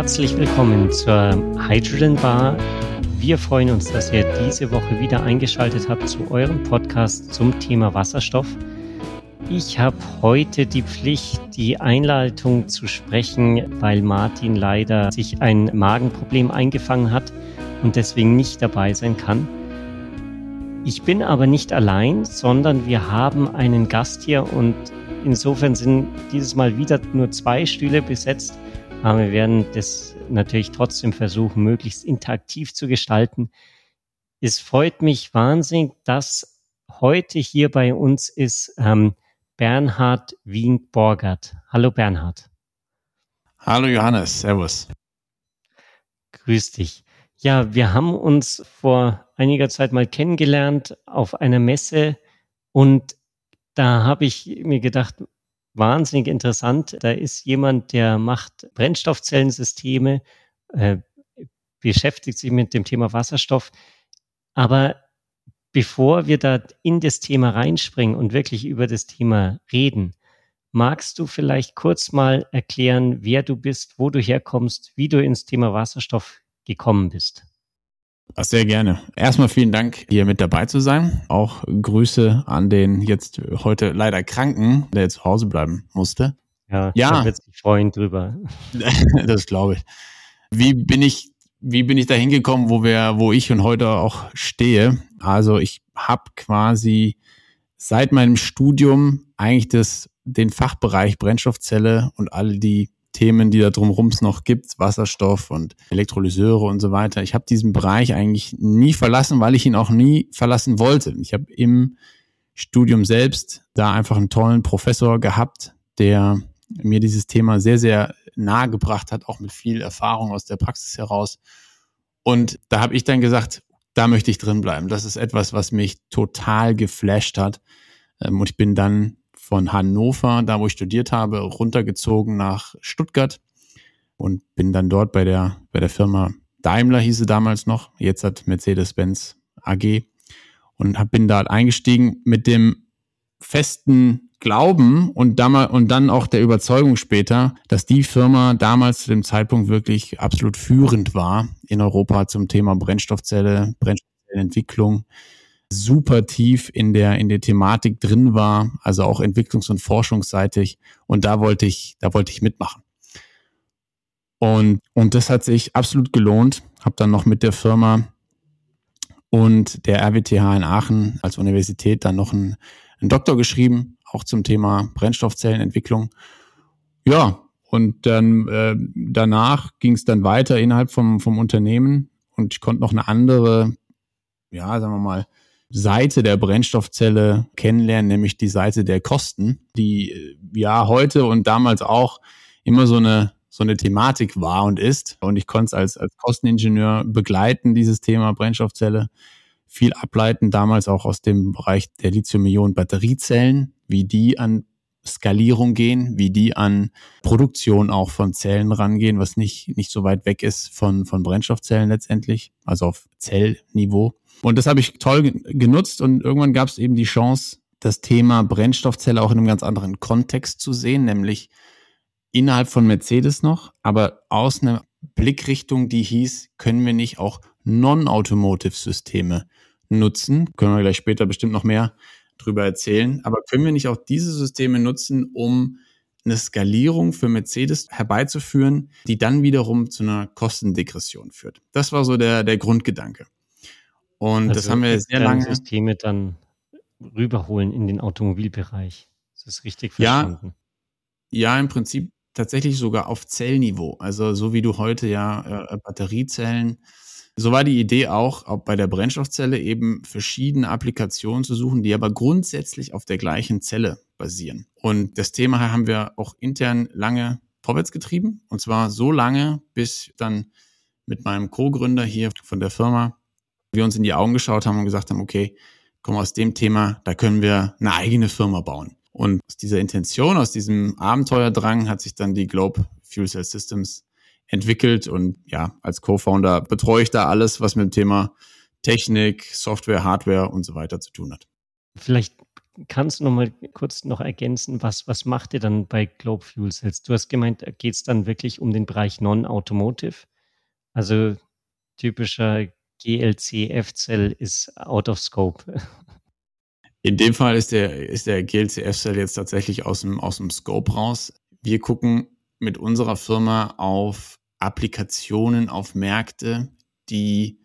Herzlich willkommen zur Hydrogen Bar. Wir freuen uns, dass ihr diese Woche wieder eingeschaltet habt zu eurem Podcast zum Thema Wasserstoff. Ich habe heute die Pflicht, die Einleitung zu sprechen, weil Martin leider sich ein Magenproblem eingefangen hat und deswegen nicht dabei sein kann. Ich bin aber nicht allein, sondern wir haben einen Gast hier und insofern sind dieses Mal wieder nur zwei Stühle besetzt. Aber wir werden das natürlich trotzdem versuchen, möglichst interaktiv zu gestalten. Es freut mich wahnsinnig, dass heute hier bei uns ist ähm, Bernhard Wien-Borgert. Hallo Bernhard. Hallo Johannes, Servus. Grüß dich. Ja, wir haben uns vor einiger Zeit mal kennengelernt auf einer Messe und da habe ich mir gedacht, wahnsinnig interessant. Da ist jemand, der macht Brennstoffzellensysteme, äh, beschäftigt sich mit dem Thema Wasserstoff. Aber bevor wir da in das Thema reinspringen und wirklich über das Thema reden, magst du vielleicht kurz mal erklären, wer du bist, wo du herkommst, wie du ins Thema Wasserstoff gekommen bist? Sehr gerne. Erstmal vielen Dank, hier mit dabei zu sein. Auch Grüße an den jetzt heute leider Kranken, der jetzt zu Hause bleiben musste. Ja, ja. da wird sich freuen drüber. das glaube ich. Wie bin ich, wie bin ich da hingekommen, wo wir, wo ich und heute auch stehe? Also ich habe quasi seit meinem Studium eigentlich das, den Fachbereich Brennstoffzelle und all die Themen, die da drumherum noch gibt, Wasserstoff und Elektrolyseure und so weiter. Ich habe diesen Bereich eigentlich nie verlassen, weil ich ihn auch nie verlassen wollte. Ich habe im Studium selbst da einfach einen tollen Professor gehabt, der mir dieses Thema sehr, sehr nahe gebracht hat, auch mit viel Erfahrung aus der Praxis heraus. Und da habe ich dann gesagt, da möchte ich drin bleiben. Das ist etwas, was mich total geflasht hat. Ähm, und ich bin dann von Hannover, da wo ich studiert habe, runtergezogen nach Stuttgart und bin dann dort bei der, bei der Firma Daimler hieß sie damals noch, jetzt hat Mercedes-Benz AG und hab, bin da eingestiegen mit dem festen Glauben und, damals, und dann auch der Überzeugung später, dass die Firma damals zu dem Zeitpunkt wirklich absolut führend war in Europa zum Thema Brennstoffzelle, Brennstoffzellenentwicklung, super tief in der, in der Thematik drin war, also auch entwicklungs- und forschungsseitig. Und da wollte ich, da wollte ich mitmachen. Und, und das hat sich absolut gelohnt. Hab dann noch mit der Firma und der RWTH in Aachen als Universität dann noch einen, einen Doktor geschrieben, auch zum Thema Brennstoffzellenentwicklung. Ja, und dann äh, danach ging es dann weiter innerhalb vom, vom Unternehmen und ich konnte noch eine andere, ja, sagen wir mal, Seite der Brennstoffzelle kennenlernen, nämlich die Seite der Kosten, die äh, ja heute und damals auch immer so eine so eine Thematik war und ist. Und ich konnte es als, als Kosteningenieur begleiten, dieses Thema Brennstoffzelle, viel ableiten, damals auch aus dem Bereich der Lithium-Ionen-Batteriezellen, wie die an Skalierung gehen, wie die an Produktion auch von Zellen rangehen, was nicht, nicht so weit weg ist von, von Brennstoffzellen letztendlich, also auf Zellniveau. Und das habe ich toll genutzt und irgendwann gab es eben die Chance, das Thema Brennstoffzelle auch in einem ganz anderen Kontext zu sehen, nämlich innerhalb von Mercedes noch, aber aus einer Blickrichtung, die hieß, können wir nicht auch Non-Automotive-Systeme nutzen? Können wir gleich später bestimmt noch mehr drüber erzählen. Aber können wir nicht auch diese Systeme nutzen, um eine Skalierung für Mercedes herbeizuführen, die dann wiederum zu einer Kostendegression führt? Das war so der, der Grundgedanke. Und also das haben wir sehr lange. Systeme dann rüberholen in den Automobilbereich. Das ist richtig verstanden. Ja, ja im Prinzip tatsächlich sogar auf Zellniveau. Also so wie du heute ja äh, Batteriezellen. So war die Idee auch, auch bei der Brennstoffzelle eben verschiedene Applikationen zu suchen, die aber grundsätzlich auf der gleichen Zelle basieren. Und das Thema haben wir auch intern lange vorwärts getrieben. Und zwar so lange, bis dann mit meinem Co-Gründer hier von der Firma wir uns in die Augen geschaut haben und gesagt haben, okay, komm aus dem Thema, da können wir eine eigene Firma bauen. Und aus dieser Intention, aus diesem Abenteuerdrang hat sich dann die Globe Fuel Cell Systems entwickelt und ja, als Co-Founder betreue ich da alles, was mit dem Thema Technik, Software, Hardware und so weiter zu tun hat. Vielleicht kannst du noch mal kurz noch ergänzen, was, was macht ihr dann bei Globe Fuel Cells? Du hast gemeint, geht es dann wirklich um den Bereich Non-Automotive? Also typischer GLC-F-Cell ist out of scope. In dem Fall ist der, ist der GLC-F-Cell jetzt tatsächlich aus dem, aus dem Scope raus. Wir gucken mit unserer Firma auf Applikationen, auf Märkte, die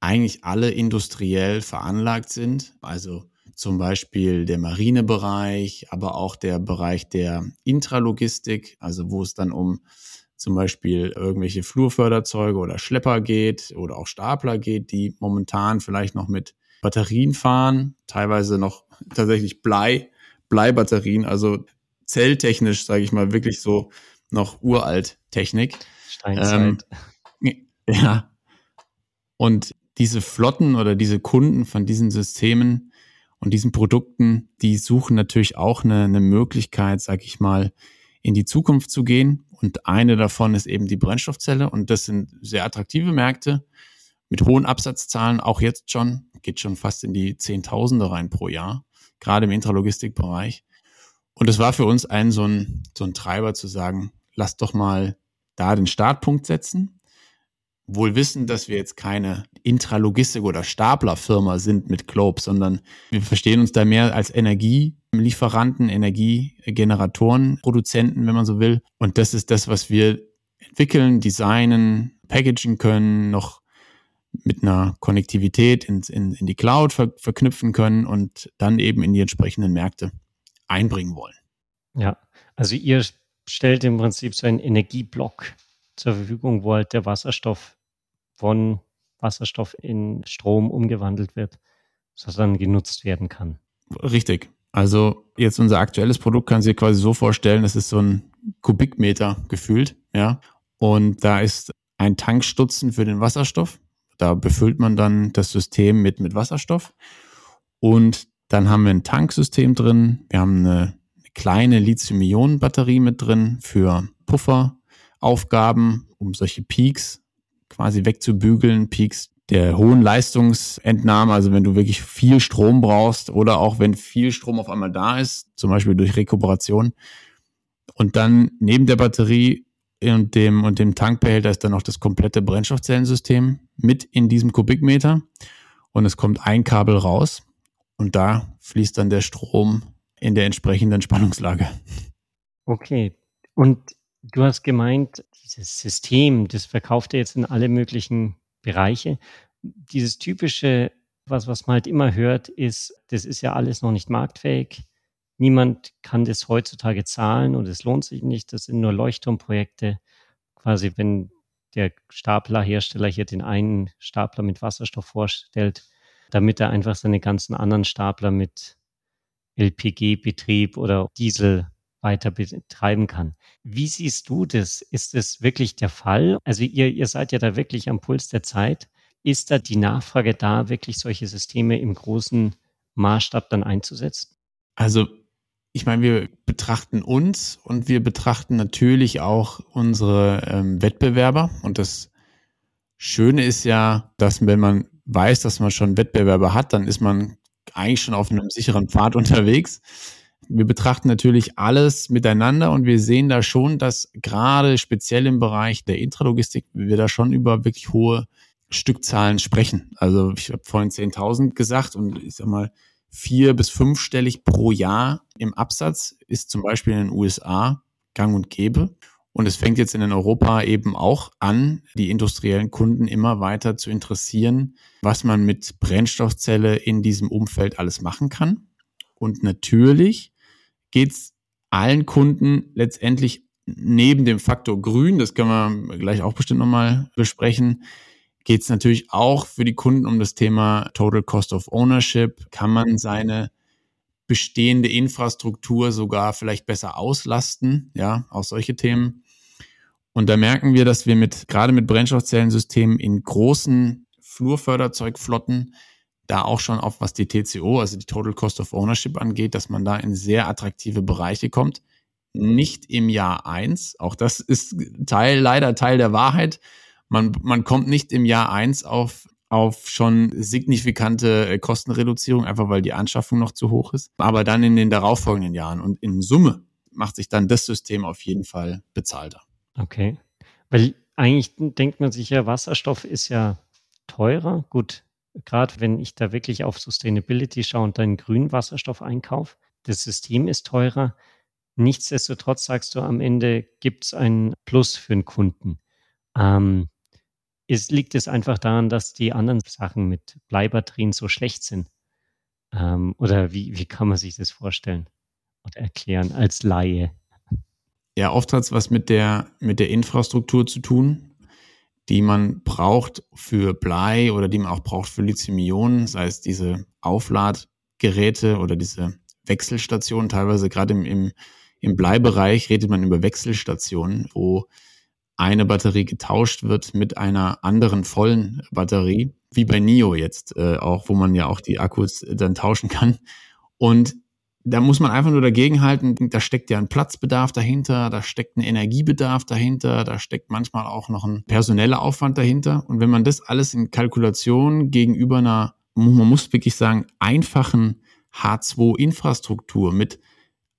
eigentlich alle industriell veranlagt sind. Also zum Beispiel der Marinebereich, aber auch der Bereich der Intralogistik, also wo es dann um zum Beispiel irgendwelche Flurförderzeuge oder Schlepper geht oder auch Stapler geht, die momentan vielleicht noch mit Batterien fahren, teilweise noch tatsächlich Blei, Bleibatterien, also zelltechnisch, sage ich mal, wirklich so noch uralt Technik. Steinzeit. Ähm, ja. Und diese Flotten oder diese Kunden von diesen Systemen und diesen Produkten, die suchen natürlich auch eine, eine Möglichkeit, sag ich mal, in die Zukunft zu gehen. Und eine davon ist eben die Brennstoffzelle. Und das sind sehr attraktive Märkte mit hohen Absatzzahlen, auch jetzt schon, geht schon fast in die Zehntausende rein pro Jahr, gerade im Intralogistikbereich. Und es war für uns ein so ein, so ein Treiber zu sagen, lass doch mal da den Startpunkt setzen wohl wissen, dass wir jetzt keine Intralogistik- oder Staplerfirma sind mit Globe, sondern wir verstehen uns da mehr als Energielieferanten, Energiegeneratoren, Produzenten, wenn man so will. Und das ist das, was wir entwickeln, designen, packagen können, noch mit einer Konnektivität in, in, in die Cloud ver, verknüpfen können und dann eben in die entsprechenden Märkte einbringen wollen. Ja, also ihr stellt im Prinzip so einen Energieblock zur Verfügung, wo halt der Wasserstoff von Wasserstoff in Strom umgewandelt wird, sodass dann genutzt werden kann. Richtig. Also jetzt unser aktuelles Produkt kann sich quasi so vorstellen, das ist so ein Kubikmeter gefühlt, ja. Und da ist ein Tankstutzen für den Wasserstoff. Da befüllt man dann das System mit, mit Wasserstoff. Und dann haben wir ein Tanksystem drin. Wir haben eine, eine kleine Lithium-Ionen-Batterie mit drin für Pufferaufgaben, um solche Peaks quasi wegzubügeln, Peaks der hohen Leistungsentnahme, also wenn du wirklich viel Strom brauchst oder auch wenn viel Strom auf einmal da ist, zum Beispiel durch Rekuperation. Und dann neben der Batterie und dem, und dem Tankbehälter ist dann noch das komplette Brennstoffzellensystem mit in diesem Kubikmeter. Und es kommt ein Kabel raus und da fließt dann der Strom in der entsprechenden Spannungslage. Okay. Und du hast gemeint, dieses System, das verkauft er jetzt in alle möglichen Bereiche. Dieses typische, was, was man halt immer hört, ist, das ist ja alles noch nicht marktfähig. Niemand kann das heutzutage zahlen und es lohnt sich nicht. Das sind nur Leuchtturmprojekte. Quasi, wenn der Staplerhersteller hier den einen Stapler mit Wasserstoff vorstellt, damit er einfach seine ganzen anderen Stapler mit LPG-Betrieb oder Diesel weiter betreiben kann. Wie siehst du das? Ist es wirklich der Fall? Also ihr, ihr seid ja da wirklich am Puls der Zeit. Ist da die Nachfrage da, wirklich solche Systeme im großen Maßstab dann einzusetzen? Also ich meine, wir betrachten uns und wir betrachten natürlich auch unsere ähm, Wettbewerber. Und das Schöne ist ja, dass wenn man weiß, dass man schon Wettbewerber hat, dann ist man eigentlich schon auf einem sicheren Pfad unterwegs wir betrachten natürlich alles miteinander und wir sehen da schon, dass gerade speziell im Bereich der Intralogistik wir da schon über wirklich hohe Stückzahlen sprechen. Also ich habe vorhin 10.000 gesagt und ich sag mal vier bis fünfstellig pro Jahr im Absatz ist zum Beispiel in den USA gang und gäbe. Und es fängt jetzt in Europa eben auch an, die industriellen Kunden immer weiter zu interessieren, was man mit Brennstoffzelle in diesem Umfeld alles machen kann. Und natürlich geht es allen Kunden letztendlich neben dem Faktor Grün, das können wir gleich auch bestimmt nochmal besprechen, geht es natürlich auch für die Kunden um das Thema Total Cost of Ownership. Kann man seine bestehende Infrastruktur sogar vielleicht besser auslasten? Ja, auch solche Themen. Und da merken wir, dass wir mit, gerade mit Brennstoffzellensystemen in großen Flurförderzeugflotten da auch schon auf, was die TCO, also die Total Cost of Ownership angeht, dass man da in sehr attraktive Bereiche kommt. Nicht im Jahr eins. Auch das ist Teil, leider Teil der Wahrheit. Man, man kommt nicht im Jahr eins auf, auf schon signifikante äh, Kostenreduzierung, einfach weil die Anschaffung noch zu hoch ist. Aber dann in den darauffolgenden Jahren und in Summe macht sich dann das System auf jeden Fall bezahlter. Okay. Weil eigentlich denkt man sich ja, Wasserstoff ist ja teurer. Gut, gerade wenn ich da wirklich auf Sustainability schaue und dann grünen Wasserstoff einkaufe, das System ist teurer. Nichtsdestotrotz sagst du am Ende gibt es ein Plus für den Kunden. Ähm, ist, liegt es einfach daran, dass die anderen Sachen mit Bleibatterien so schlecht sind? Ähm, oder wie, wie kann man sich das vorstellen oder erklären als Laie? Ja, oft hat es was mit der, mit der Infrastruktur zu tun, die man braucht für Blei oder die man auch braucht für Lithium-Ionen, sei es diese Aufladgeräte oder diese Wechselstationen. Teilweise gerade im, im, im Bleibereich redet man über Wechselstationen, wo eine Batterie getauscht wird mit einer anderen vollen Batterie, wie bei NIO jetzt äh, auch, wo man ja auch die Akkus dann tauschen kann. Und da muss man einfach nur dagegenhalten, da steckt ja ein Platzbedarf dahinter, da steckt ein Energiebedarf dahinter, da steckt manchmal auch noch ein personeller Aufwand dahinter. Und wenn man das alles in Kalkulation gegenüber einer, man muss wirklich sagen, einfachen H2-Infrastruktur mit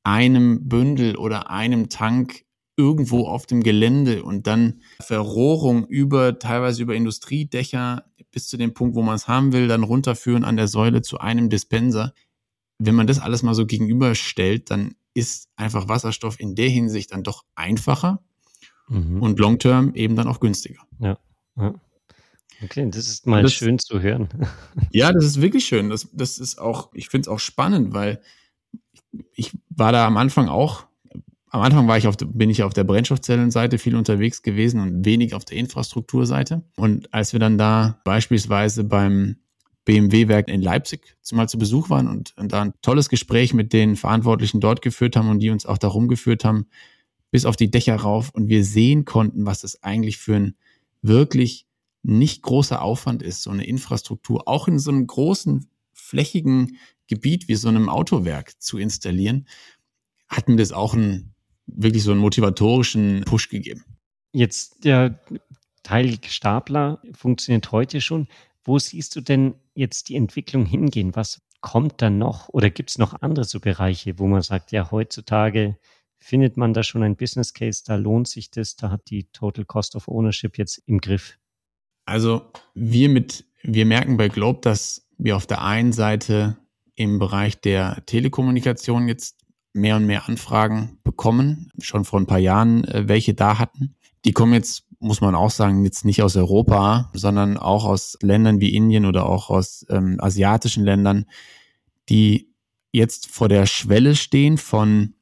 einem Bündel oder einem Tank irgendwo auf dem Gelände und dann Verrohrung über, teilweise über Industriedächer bis zu dem Punkt, wo man es haben will, dann runterführen an der Säule zu einem Dispenser. Wenn man das alles mal so gegenüberstellt, dann ist einfach Wasserstoff in der Hinsicht dann doch einfacher mhm. und long-term eben dann auch günstiger. Ja, ja. Okay, das ist mal das, schön zu hören. Ja, das ist wirklich schön. Das, das ist auch, ich finde es auch spannend, weil ich war da am Anfang auch am Anfang war ich auf, bin ich auf der Brennstoffzellenseite viel unterwegs gewesen und wenig auf der Infrastrukturseite. Und als wir dann da beispielsweise beim BMW-Werk in Leipzig zumal zu Besuch waren und, und, da ein tolles Gespräch mit den Verantwortlichen dort geführt haben und die uns auch darum geführt haben, bis auf die Dächer rauf und wir sehen konnten, was es eigentlich für ein wirklich nicht großer Aufwand ist, so eine Infrastruktur auch in so einem großen flächigen Gebiet wie so einem Autowerk zu installieren, hat mir das auch ein wirklich so einen motivatorischen Push gegeben. Jetzt der Teilstapler funktioniert heute schon. Wo siehst du denn jetzt die Entwicklung hingehen? Was kommt dann noch? Oder gibt es noch andere so Bereiche, wo man sagt, ja, heutzutage findet man da schon ein Business Case, da lohnt sich das, da hat die Total Cost of Ownership jetzt im Griff? Also wir mit, wir merken bei Globe, dass wir auf der einen Seite im Bereich der Telekommunikation jetzt mehr und mehr Anfragen bekommen, schon vor ein paar Jahren äh, welche da hatten. Die kommen jetzt, muss man auch sagen, jetzt nicht aus Europa, sondern auch aus Ländern wie Indien oder auch aus ähm, asiatischen Ländern, die jetzt vor der Schwelle stehen von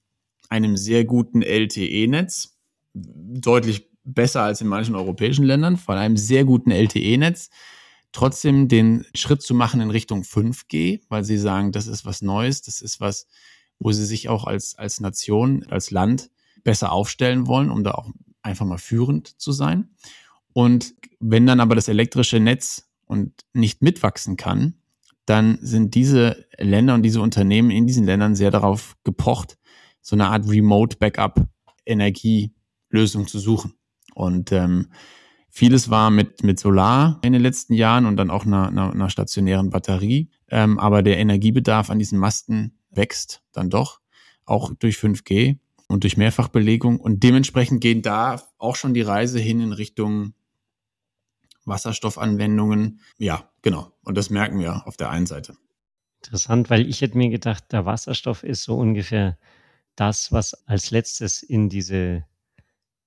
einem sehr guten LTE-Netz, deutlich besser als in manchen europäischen Ländern, von einem sehr guten LTE-Netz, trotzdem den Schritt zu machen in Richtung 5G, weil sie sagen, das ist was Neues, das ist was, wo sie sich auch als, als Nation, als Land besser aufstellen wollen, um da auch einfach mal führend zu sein. Und wenn dann aber das elektrische Netz und nicht mitwachsen kann, dann sind diese Länder und diese Unternehmen in diesen Ländern sehr darauf gepocht, so eine Art Remote Backup Energielösung zu suchen. Und ähm, vieles war mit, mit Solar in den letzten Jahren und dann auch einer, einer, einer stationären Batterie. Ähm, aber der Energiebedarf an diesen Masten wächst dann doch, auch durch 5G und durch Mehrfachbelegung. Und dementsprechend geht da auch schon die Reise hin in Richtung Wasserstoffanwendungen. Ja, genau. Und das merken wir auf der einen Seite. Interessant, weil ich hätte mir gedacht, der Wasserstoff ist so ungefähr das, was als letztes in diese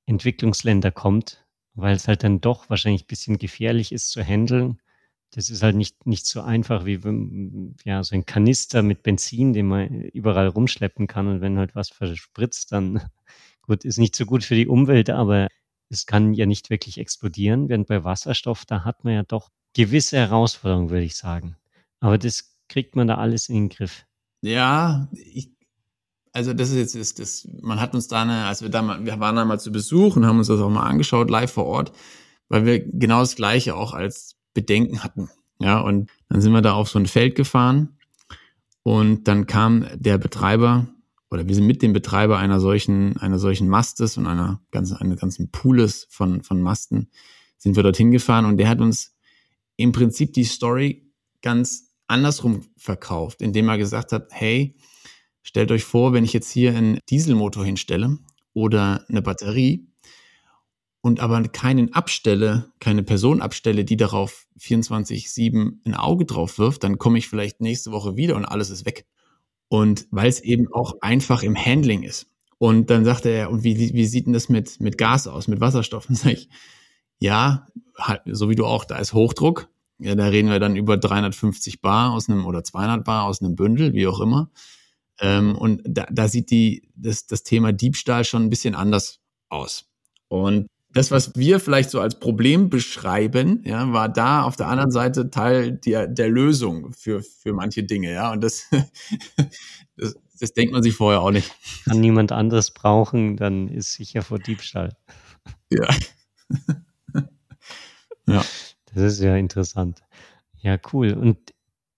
Entwicklungsländer kommt, weil es halt dann doch wahrscheinlich ein bisschen gefährlich ist zu handeln das ist halt nicht, nicht so einfach wie ja, so ein Kanister mit Benzin, den man überall rumschleppen kann. Und wenn halt was verspritzt, dann gut, ist nicht so gut für die Umwelt, aber es kann ja nicht wirklich explodieren. Während bei Wasserstoff, da hat man ja doch gewisse Herausforderungen, würde ich sagen. Aber das kriegt man da alles in den Griff. Ja, ich, also das ist jetzt, das, man hat uns da eine, als wir da mal, wir waren da mal zu Besuch und haben uns das auch mal angeschaut, live vor Ort, weil wir genau das Gleiche auch als Bedenken hatten. Ja, und dann sind wir da auf so ein Feld gefahren und dann kam der Betreiber oder wir sind mit dem Betreiber einer solchen, einer solchen Mastes und einer ganzen, einer ganzen Pooles von, von Masten sind wir dorthin gefahren und der hat uns im Prinzip die Story ganz andersrum verkauft, indem er gesagt hat, hey, stellt euch vor, wenn ich jetzt hier einen Dieselmotor hinstelle oder eine Batterie und aber keinen abstelle, keine Person abstelle, die darauf 24-7 ein Auge drauf wirft, dann komme ich vielleicht nächste Woche wieder und alles ist weg. Und weil es eben auch einfach im Handling ist. Und dann sagte er, und wie, wie sieht denn das mit, mit Gas aus, mit Wasserstoff? Und sag ich, ja, halt, so wie du auch, da ist Hochdruck. Ja, da reden wir dann über 350 Bar aus einem oder 200 Bar aus einem Bündel, wie auch immer. Ähm, und da, da sieht die, das, das Thema Diebstahl schon ein bisschen anders aus. Und das, was wir vielleicht so als Problem beschreiben, ja, war da auf der anderen Seite Teil der, der Lösung für, für manche Dinge, ja. Und das, das, das denkt man sich vorher auch nicht. Kann niemand anderes brauchen, dann ist sicher vor Diebstahl. Ja. ja. Das ist ja interessant. Ja, cool. Und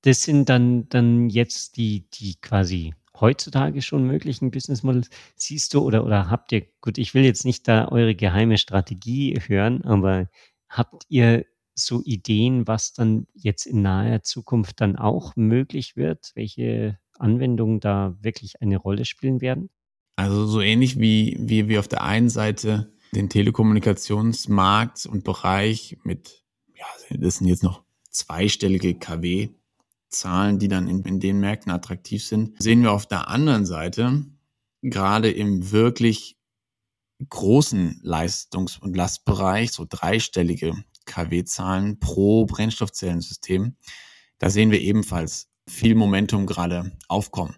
das sind dann, dann jetzt die, die quasi heutzutage schon möglichen Business Models? Siehst du oder, oder habt ihr, gut, ich will jetzt nicht da eure geheime Strategie hören, aber habt ihr so Ideen, was dann jetzt in naher Zukunft dann auch möglich wird? Welche Anwendungen da wirklich eine Rolle spielen werden? Also so ähnlich wie, wie wir auf der einen Seite den Telekommunikationsmarkt und Bereich mit, ja, das sind jetzt noch zweistellige KW Zahlen, die dann in, in den Märkten attraktiv sind, sehen wir auf der anderen Seite gerade im wirklich großen Leistungs- und Lastbereich, so dreistellige KW-Zahlen pro Brennstoffzellensystem, da sehen wir ebenfalls viel Momentum gerade aufkommen.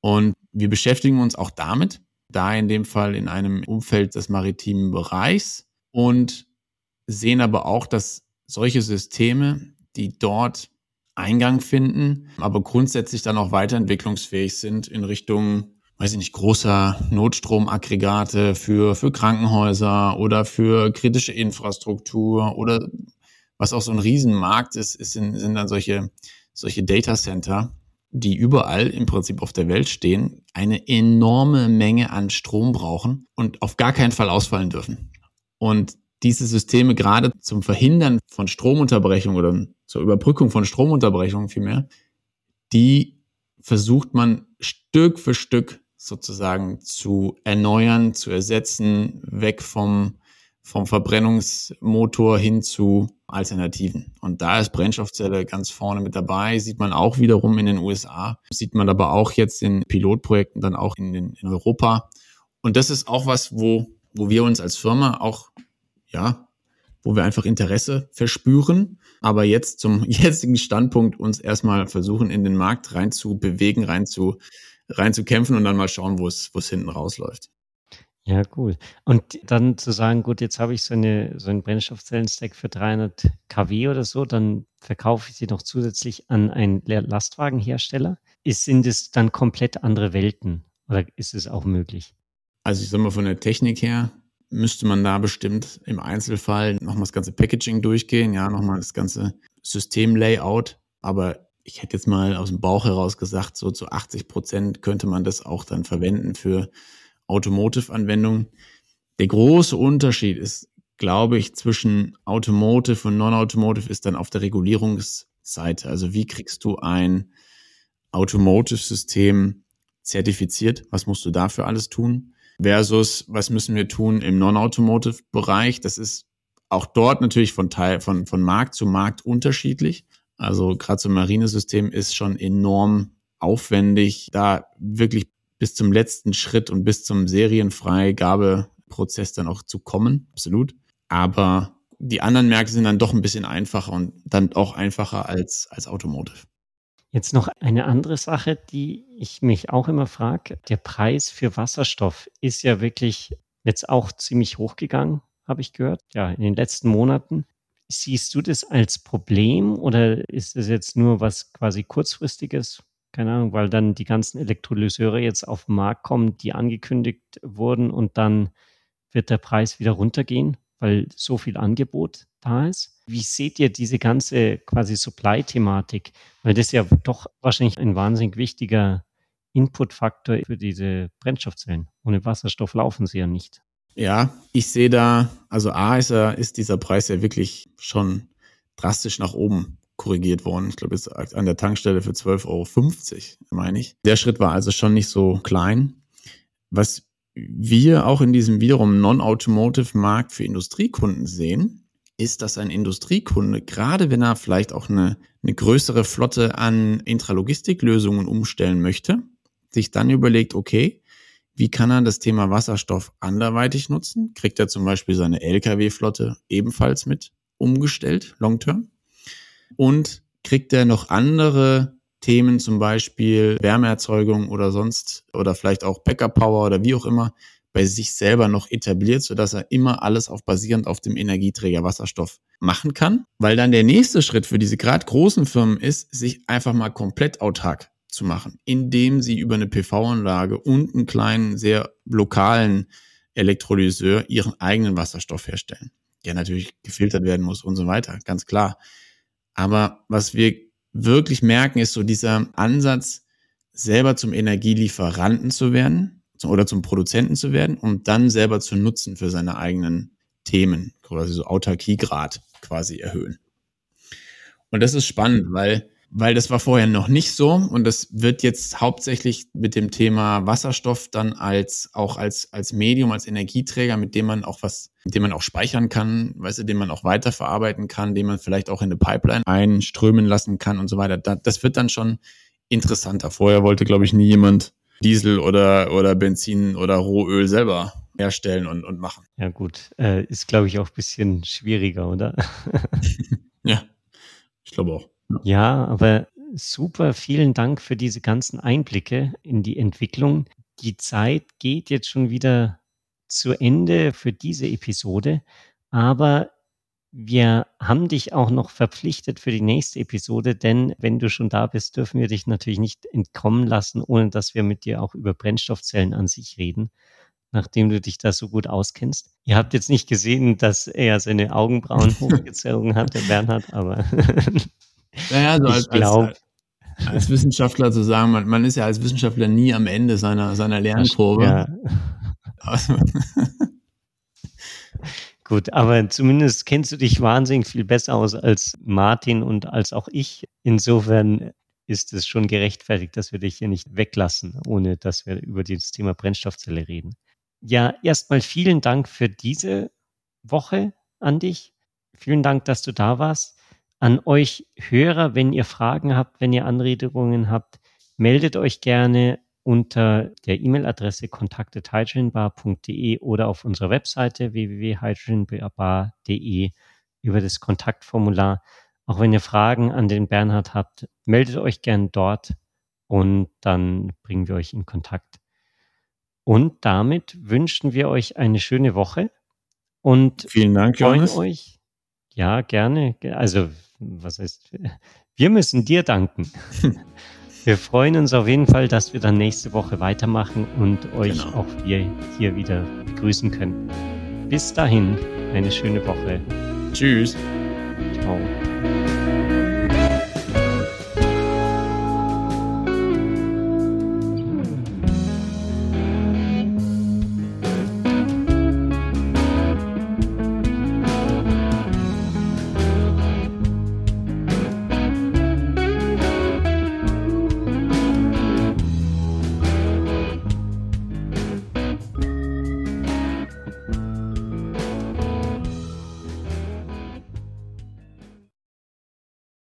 Und wir beschäftigen uns auch damit, da in dem Fall in einem Umfeld des maritimen Bereichs und sehen aber auch, dass solche Systeme, die dort Eingang finden, aber grundsätzlich dann auch weiterentwicklungsfähig sind in Richtung, weiß ich nicht, großer Notstromaggregate für, für Krankenhäuser oder für kritische Infrastruktur oder was auch so ein Riesenmarkt ist, ist sind, sind dann solche, solche Data Center, die überall im Prinzip auf der Welt stehen, eine enorme Menge an Strom brauchen und auf gar keinen Fall ausfallen dürfen. Und diese Systeme gerade zum Verhindern von Stromunterbrechung oder zur Überbrückung von Stromunterbrechungen vielmehr, die versucht man Stück für Stück sozusagen zu erneuern, zu ersetzen, weg vom, vom Verbrennungsmotor hin zu Alternativen. Und da ist Brennstoffzelle ganz vorne mit dabei, sieht man auch wiederum in den USA, sieht man aber auch jetzt in Pilotprojekten dann auch in, den, in Europa. Und das ist auch was, wo, wo wir uns als Firma auch ja, wo wir einfach Interesse verspüren, aber jetzt zum jetzigen Standpunkt uns erstmal versuchen, in den Markt rein zu bewegen, rein zu, rein zu kämpfen und dann mal schauen, wo es, wo es hinten rausläuft. Ja, cool. Und dann zu sagen, gut, jetzt habe ich so, eine, so einen Brennstoffzellen-Stack für 300 kW oder so, dann verkaufe ich sie noch zusätzlich an einen Lastwagenhersteller. Ist, sind es dann komplett andere Welten oder ist es auch möglich? Also ich sage mal von der Technik her, müsste man da bestimmt im Einzelfall nochmal das ganze Packaging durchgehen, ja, nochmal das ganze Systemlayout. Aber ich hätte jetzt mal aus dem Bauch heraus gesagt, so zu 80 Prozent könnte man das auch dann verwenden für Automotive-Anwendungen. Der große Unterschied ist, glaube ich, zwischen Automotive und Non-Automotive ist dann auf der Regulierungsseite. Also wie kriegst du ein Automotive-System zertifiziert? Was musst du dafür alles tun? Versus was müssen wir tun im Non-Automotive-Bereich. Das ist auch dort natürlich von Teil, von, von Markt zu Markt unterschiedlich. Also gerade so ein Marinesystem ist schon enorm aufwendig, da wirklich bis zum letzten Schritt und bis zum Serienfreigabeprozess dann auch zu kommen. Absolut. Aber die anderen Märkte sind dann doch ein bisschen einfacher und dann auch einfacher als, als Automotive. Jetzt noch eine andere Sache, die ich mich auch immer frage. Der Preis für Wasserstoff ist ja wirklich jetzt auch ziemlich hochgegangen, habe ich gehört, ja, in den letzten Monaten. Siehst du das als Problem oder ist es jetzt nur was quasi kurzfristiges? Keine Ahnung, weil dann die ganzen Elektrolyseure jetzt auf den Markt kommen, die angekündigt wurden und dann wird der Preis wieder runtergehen, weil so viel Angebot da ist. Wie seht ihr diese ganze quasi Supply-Thematik? Weil das ja doch wahrscheinlich ein wahnsinnig wichtiger Inputfaktor für diese Brennstoffzellen. Ohne Wasserstoff laufen sie ja nicht. Ja, ich sehe da, also A ist, er, ist dieser Preis ja wirklich schon drastisch nach oben korrigiert worden. Ich glaube, jetzt an der Tankstelle für 12,50 Euro, meine ich. Der Schritt war also schon nicht so klein. Was wir auch in diesem wiederum Non-Automotive-Markt für Industriekunden sehen, ist, dass ein Industriekunde, gerade wenn er vielleicht auch eine, eine größere Flotte an Intralogistiklösungen umstellen möchte, sich dann überlegt, okay, wie kann er das Thema Wasserstoff anderweitig nutzen? Kriegt er zum Beispiel seine Lkw-Flotte ebenfalls mit umgestellt, long-term? Und kriegt er noch andere Themen, zum Beispiel Wärmeerzeugung oder sonst, oder vielleicht auch Backup Power oder wie auch immer, bei sich selber noch etabliert, sodass er immer alles auf basierend auf dem Energieträger Wasserstoff machen kann. Weil dann der nächste Schritt für diese gerade großen Firmen ist, sich einfach mal komplett autark zu machen, indem sie über eine PV-Anlage und einen kleinen, sehr lokalen Elektrolyseur ihren eigenen Wasserstoff herstellen. Der natürlich gefiltert werden muss und so weiter, ganz klar. Aber was wir wirklich merken, ist so dieser Ansatz, selber zum Energielieferanten zu werden oder zum Produzenten zu werden und dann selber zu nutzen für seine eigenen Themen, quasi so Autarkiegrad quasi erhöhen. Und das ist spannend, weil weil das war vorher noch nicht so und das wird jetzt hauptsächlich mit dem Thema Wasserstoff dann als auch als als Medium als Energieträger, mit dem man auch was, mit dem man auch speichern kann, weißt du, den man auch weiterverarbeiten kann, den man vielleicht auch in eine Pipeline einströmen lassen kann und so weiter. Das wird dann schon interessanter. Vorher wollte, glaube ich, nie jemand Diesel oder oder Benzin oder Rohöl selber herstellen und und machen. Ja gut, äh, ist glaube ich auch ein bisschen schwieriger, oder? ja, ich glaube auch. Ja, aber super. Vielen Dank für diese ganzen Einblicke in die Entwicklung. Die Zeit geht jetzt schon wieder zu Ende für diese Episode, aber wir haben dich auch noch verpflichtet für die nächste Episode, denn wenn du schon da bist, dürfen wir dich natürlich nicht entkommen lassen, ohne dass wir mit dir auch über Brennstoffzellen an sich reden, nachdem du dich da so gut auskennst. Ihr habt jetzt nicht gesehen, dass er seine Augenbrauen hochgezogen hat, der Bernhard, aber Naja, also als, als, als, Wissenschaftler zu sagen, man, man, ist ja als Wissenschaftler nie am Ende seiner, seiner Lernkurve. Ja. Gut, aber zumindest kennst du dich wahnsinnig viel besser aus als Martin und als auch ich. Insofern ist es schon gerechtfertigt, dass wir dich hier nicht weglassen, ohne dass wir über das Thema Brennstoffzelle reden. Ja, erstmal vielen Dank für diese Woche an dich. Vielen Dank, dass du da warst. An euch Hörer, wenn ihr Fragen habt, wenn ihr Anregungen habt, meldet euch gerne unter der E-Mail-Adresse kontakte.hydrogenbar.de oder auf unserer Webseite www.hydrogenbar.de über das Kontaktformular. Auch wenn ihr Fragen an den Bernhard habt, meldet euch gern dort und dann bringen wir euch in Kontakt. Und damit wünschen wir euch eine schöne Woche und vielen Dank, freuen Johannes. euch. Ja, gerne. Also was heißt, wir müssen dir danken. wir freuen uns auf jeden Fall, dass wir dann nächste Woche weitermachen und euch genau. auch wir hier wieder begrüßen können. Bis dahin, eine schöne Woche. Tschüss. Ciao.